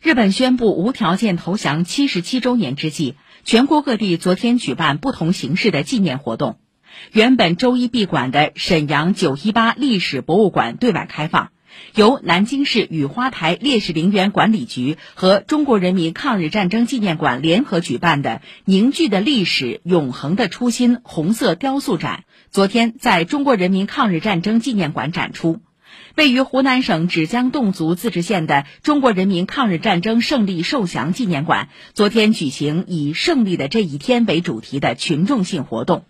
日本宣布无条件投降七十七周年之际，全国各地昨天举办不同形式的纪念活动。原本周一闭馆的沈阳九一八历史博物馆对外开放，由南京市雨花台烈士陵园管理局和中国人民抗日战争纪念馆联合举办的“凝聚的历史，永恒的初心”红色雕塑展，昨天在中国人民抗日战争纪念馆展出。位于湖南省芷江侗族自治县的中国人民抗日战争胜利受降纪念馆，昨天举行以“胜利的这一天”为主题的群众性活动。